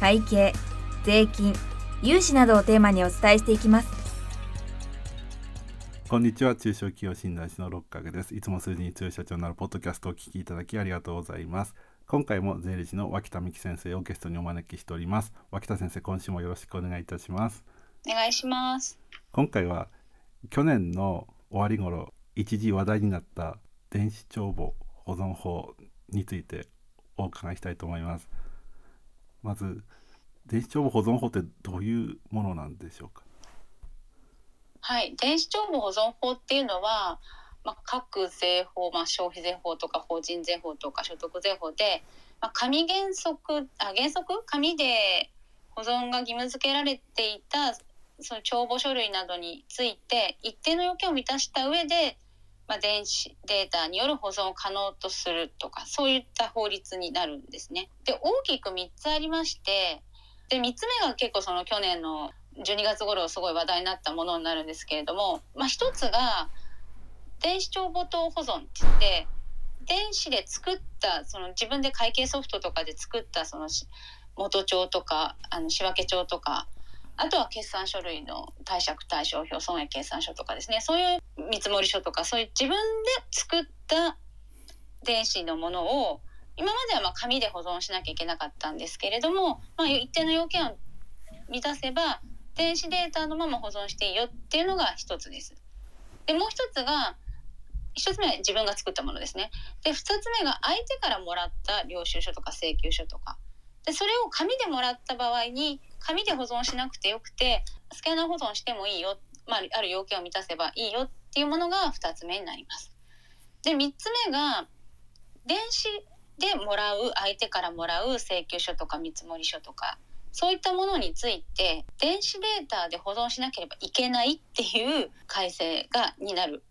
会計税金融資などをテーマにお伝えしていきます。こんにちは。中小企業診断士の六角です。いつも数字に強い社長になるポッドキャストをお聞きいただきありがとうございます。今回も税理士の脇田美希先生をゲストにお招きしております。脇田先生今週もよろしくお願いいたします。お願いします。今回は去年の終わり頃一時話題になった電子帳簿保存法についてお伺いしたいと思いますまず電子帳簿保存法ってどういうものなんでしょうか？はい。電子帳簿保存法っていうのは、まあ、各税法、まあ、消費税法とか法人税法とか所得税法で、まあ、紙原則あ原則？紙で保存が義務付けられていたその帳簿書類などについて一定の要件を満たした上で、まあ、電子データによる保存を可能とするとかそういった法律になるんですね。で大きく3つありましてで3つ目が結構その去年の12月頃すごい話題になったものになるんですけれども、まあ、1つが電子帳簿等保存って言って電子で作ったその自分で会計ソフトとかで作ったその元帳とかあの仕分帳とかあとは決算書類の貸借対照表損益計算書とかですねそういう見積書とかそういう自分で作った電子のものを今まではま紙で保存しなきゃいけなかったんですけれども、まあ、一定の要件を満たせば電子データのまま保存していいよっていうのが一つです。でもう一つが一つ目は自分が作ったものですね。で二つ目が相手からもらった領収書とか請求書とかでそれを紙でもらった場合に紙で保存しなくてよくてスキャナー保存してもいいよ、まあ、ある要件を満たせばいいよっていうものが2つ目になります。で3つ目が電子でもらう相手からもらう請求書とか見積書とかそういったものについて電子データで保存しなければいけないっていう改正がになる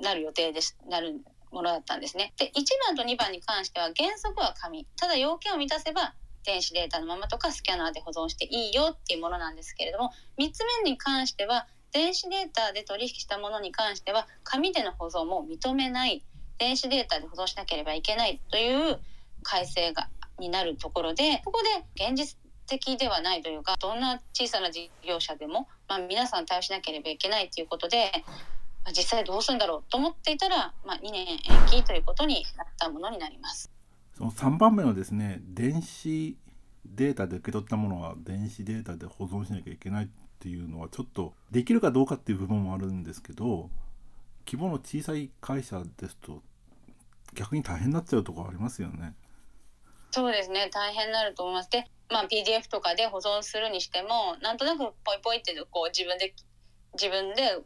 なる予定ですなるものだったんですね。で1番と2番に関しては原則は紙ただ要件を満たせば電子データのままとかスキャナーで保存していいよっていうものなんですけれども3つ目に関しては電子データで取引したものに関しては紙での保存も認めない電子データで保存しなければいけないという改正がになるところでここで現実的ではないというかどんな小さな事業者でも、まあ、皆さん対応しなければいけないということで、実際どうするんだろうと思っていたら、まあ、2年延期ということになったものになります。その3番目のですね電子データで受け取ったものは電子データで保存しなきゃいけないっていうのはちょっとできるかどうかっていう部分もあるんですけど規模の小さい会社ですと逆に大変になっちゃうとこありますよね。そうですね大変になると思います。で、まあ、PDF とかで保存するにしてもなんとなくポイポイってこう自分で自分で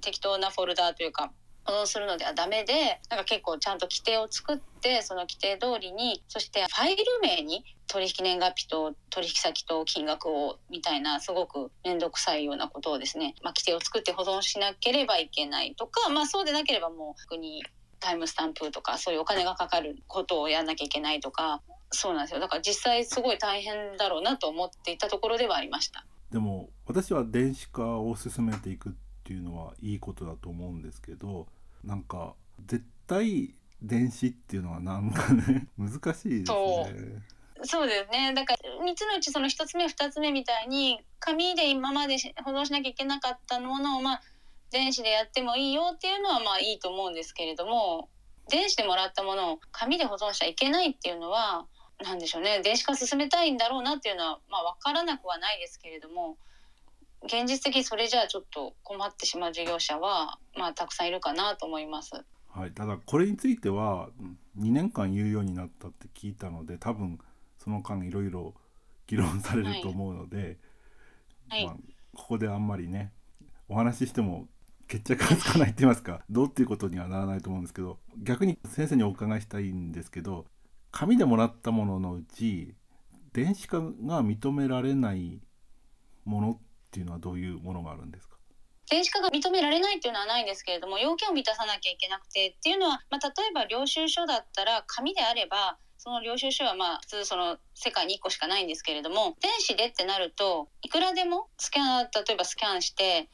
適当なフォルダーというか保存するのではダメでなんか結構ちゃんと規定を作ってその規定通りにそしてファイル名に取引年月日と取引先と金額をみたいなすごく面倒くさいようなことをですね、まあ、規定を作って保存しなければいけないとか、まあ、そうでなければもう逆にタイムスタンプとかそういうお金がかかることをやんなきゃいけないとかそうなんですよ。だから実際すごい大変だろうなと思っていたところではありました。でも私は電子化を進めていくっていうのはいいことだと思うんですけどなんか絶対電子っていうのはなんかね 難しいですね。そう。ですね。だから3つのうちその1つ目2つ目みたいに紙で今まで保存しなきゃいけなかったものをまあ電子でやってもいいよっていうのはまあいいと思うんですけれども電子でもらったものを紙で保存しちゃいけないっていうのは何でしょうね。電子化進めたいんだろうなっていうのはまあ分からなくはないですけれども現実的にそれじゃあちょっと困ってしまう事業者は、まあ、たくさんいるかなと思います。はい、ただこれについては2年間言うようになったって聞いたので多分その間いろいろ議論されると思うので、はい。まあ、ここであんまりねお話ししても決着がつかないって言いますかどうっていうことにはならないと思うんですけど逆に先生にお伺いしたいんですけど紙でもらったもののうち電子化が認められないものっていうのはどういうものがあるんですか？電子化が認められないっていうのはないんですけれども要件を満たさなきゃいけなくてっていうのは、まあ、例えば領収書だったら紙であればその領収書はまあ普通その世界に1個しかないんですけれども電子でってなるといくらでもスキャン例えばスキャンして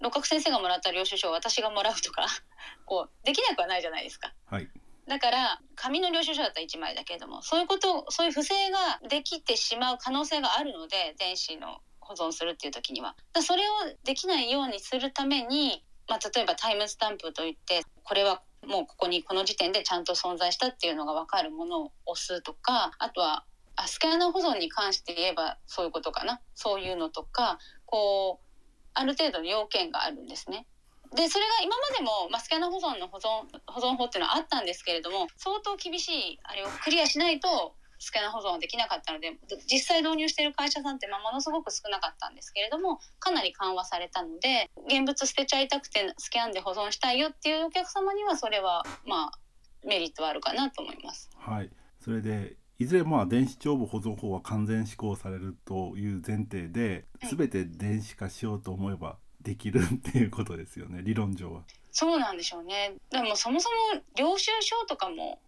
六角先生がもらった領収書を私がもらうとか こうできなくはないじゃないですか。はいだから紙の領収書だったら1枚だけれどもそういうことそういう不正ができてしまう可能性があるので電子の保存するっていう時にはそれをできないようにするために、まあ、例えばタイムスタンプといってこれはもうここにこの時点でちゃんと存在したっていうのが分かるものを押すとかあとはあスキャナー保存に関して言えばそういうことかなそういうのとかこうある程度の要件があるんですね。でそれが今までも、ま、スキャナ保存の保存保存法っていうのはあったんですけれども相当厳しいあれをクリアしないとスキャナー保存はできなかったので実際導入している会社さんってまあものすごく少なかったんですけれどもかなり緩和されたので現物捨てちゃいたくてスキャンで保存したいよっていうお客様にはそれはまあメリットはあるかなと思います。はいそれでいずれまあ電子帳簿保存法は完全施行されるという前提で、はい全て電子化しようと思えばできるっていうことですよね理論上は。そうなんでしょうね。でもそもそも領収書とかも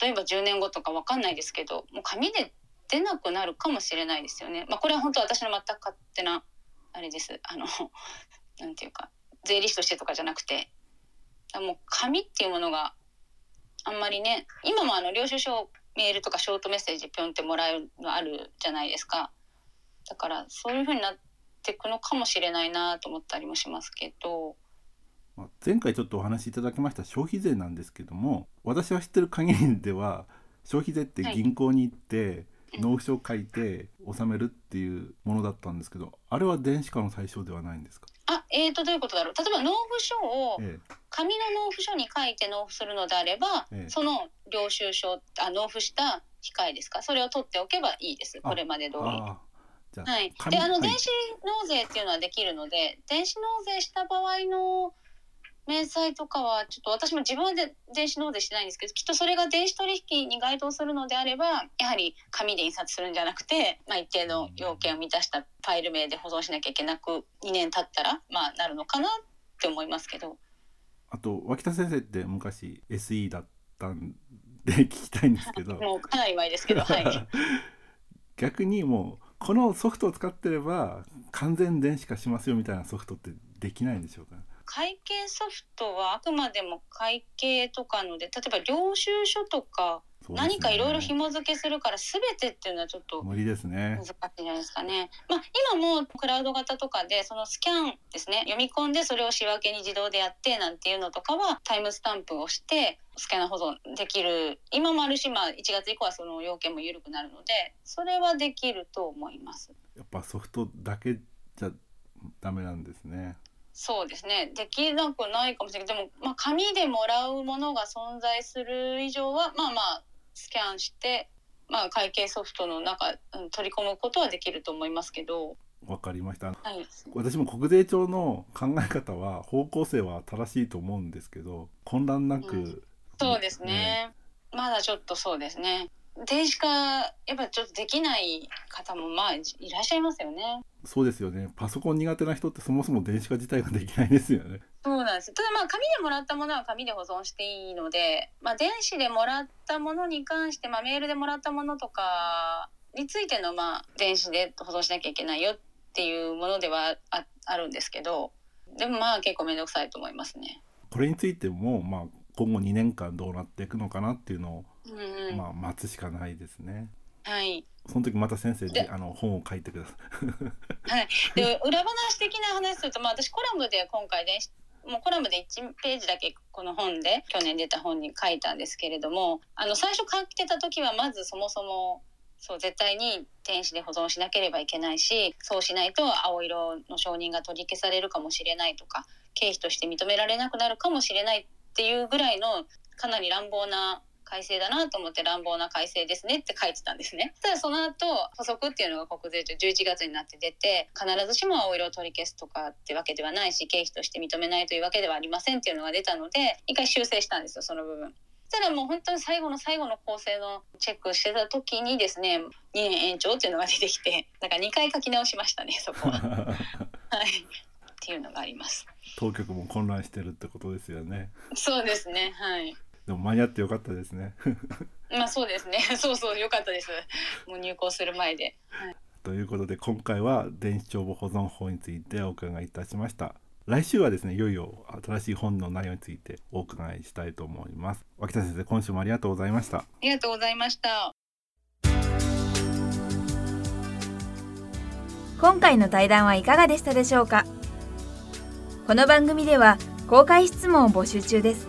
例えば10年後とかわかんないですけどもう紙で出なくなるかもしれないですよね。まあ、これは本当私の全く勝手なあれです。あの なんていうか税理士としてとかじゃなくてもう紙っていうものがあんまりね今もあの領収書メールとかショートメッセージピョンってもらえるのあるじゃないですか。だからそういう風になってくのかもしれないなと思ったりもしますけど。まあ前回ちょっとお話しいただきました消費税なんですけども私は知ってる限りでは消費税って銀行に行って納付書を書いて納めるっていうものだったんですけどあれは電子化の対象ではないんですか、あ、えーとどういうことだろう。例えば納付書をえ紙の納付書に書いて納付するのであれば、ええ。その領収書あ納付した控えですか？それを取っておけばいいです。あこれまで通り。はい、であの電子納税っていうのはできるので電子納税した場合の明細とかはちょっと私も自分で電子納税してないんですけどきっとそれが電子取引に該当するのであればやはり紙で印刷するんじゃなくて、まあ、一定の要件を満たしたファイル名で保存しなきゃいけなく2年経ったら、まあ、なるのかなって思いますけど。あと脇田先生って昔 SE だったんで聞きたいんですけど もうかなり前ですけど、はい。逆にもうこのソフトを使ってれば完全電子化しますよみたいなソフトってできないんでしょうか？会計ソフトはあくまでも会計とかので例えば領収書とか何かいろいろ紐付けするから全てっていうのはちょっと無理ですね。難しいんじゃないですかね。まあ、今もクラウド型とかでそのスキャンですね。読み込んでそれを仕分けに自動でやってなんていうのとかはタイムスタンプをしてスキャナー保存できる。今もあるし、まあ、1月以降はその要件も緩くなるのでそれはできると思います。やっぱソフトだけじゃダメなんですねそうですね。できなくないかもしれない。けどでも、まあ、紙でもらうものが存在する以上はまあまあスキャンして、まあ、会計ソフトの中うん取り込むことはできると思いますけど、わかりました。はい、私も国税庁の考え方は方向性は正しいと思うんですけど混乱なく、うん。そうですね。まだちょっとそうですね電子化やっぱちょっとできない方もまあいらっしゃいますよね。そうですよねパソコン苦手な人ってそもそも電子化自体ができないですよねそうなんですただまあ紙でもらったものは紙で保存していいので、まあ、電子でもらったものに関して、まあ、メールでもらったものとかについてのまあ電子で保存しなきゃいけないよっていうものではああるんですけどでもまあ結構面倒くさいと思いますね。これについても、まあ、今後2年間どうなっていくのかなっていうのを、うんうん。まあ、待つしかないですね。はい。その時また先生でであの本を書いてください。はい、で裏話的な話すると、まあ、私コラムで今回電子もうコラムで1ページだけこの本で去年出た本に書いたんですけれどもあの最初書いてた時はまずそもそもそう絶対に電子で保存しなければいけないしそうしないと青色の承認が取り消されるかもしれないとか経費として認められなくなるかもしれないっていうぐらいのかなり乱暴な改正だなと思って乱暴な改正ですねって書いてたんですね。ただその後補足っていうのが国税庁11月になって出て必ずしも青色を取り消すとかってわけではないし経費として認めないというわけではありませんっていうのが出たので一回修正したんですよその部分。そしたらもう本当に最後の最後の構成のチェックしてた時にですね2年延長っていうのが出てきてだから2回書き直しましたねそこは。はいっていうのがあります。当局も混乱してるってことですよねそうですねはいでも間に合ってよかったですね。まあそうですね。そうそうよかったです。もう入校する前で。ということで今回は電子帳簿保存法についてお伺いいたしました。来週はですねいよいよ新しい本の内容についてお伺いしたいと思います。脇田先生今週もありがとうございました。ありがとうございました。今回の対談はいかがでしたでしょうか？この番組では公開質問を募集中です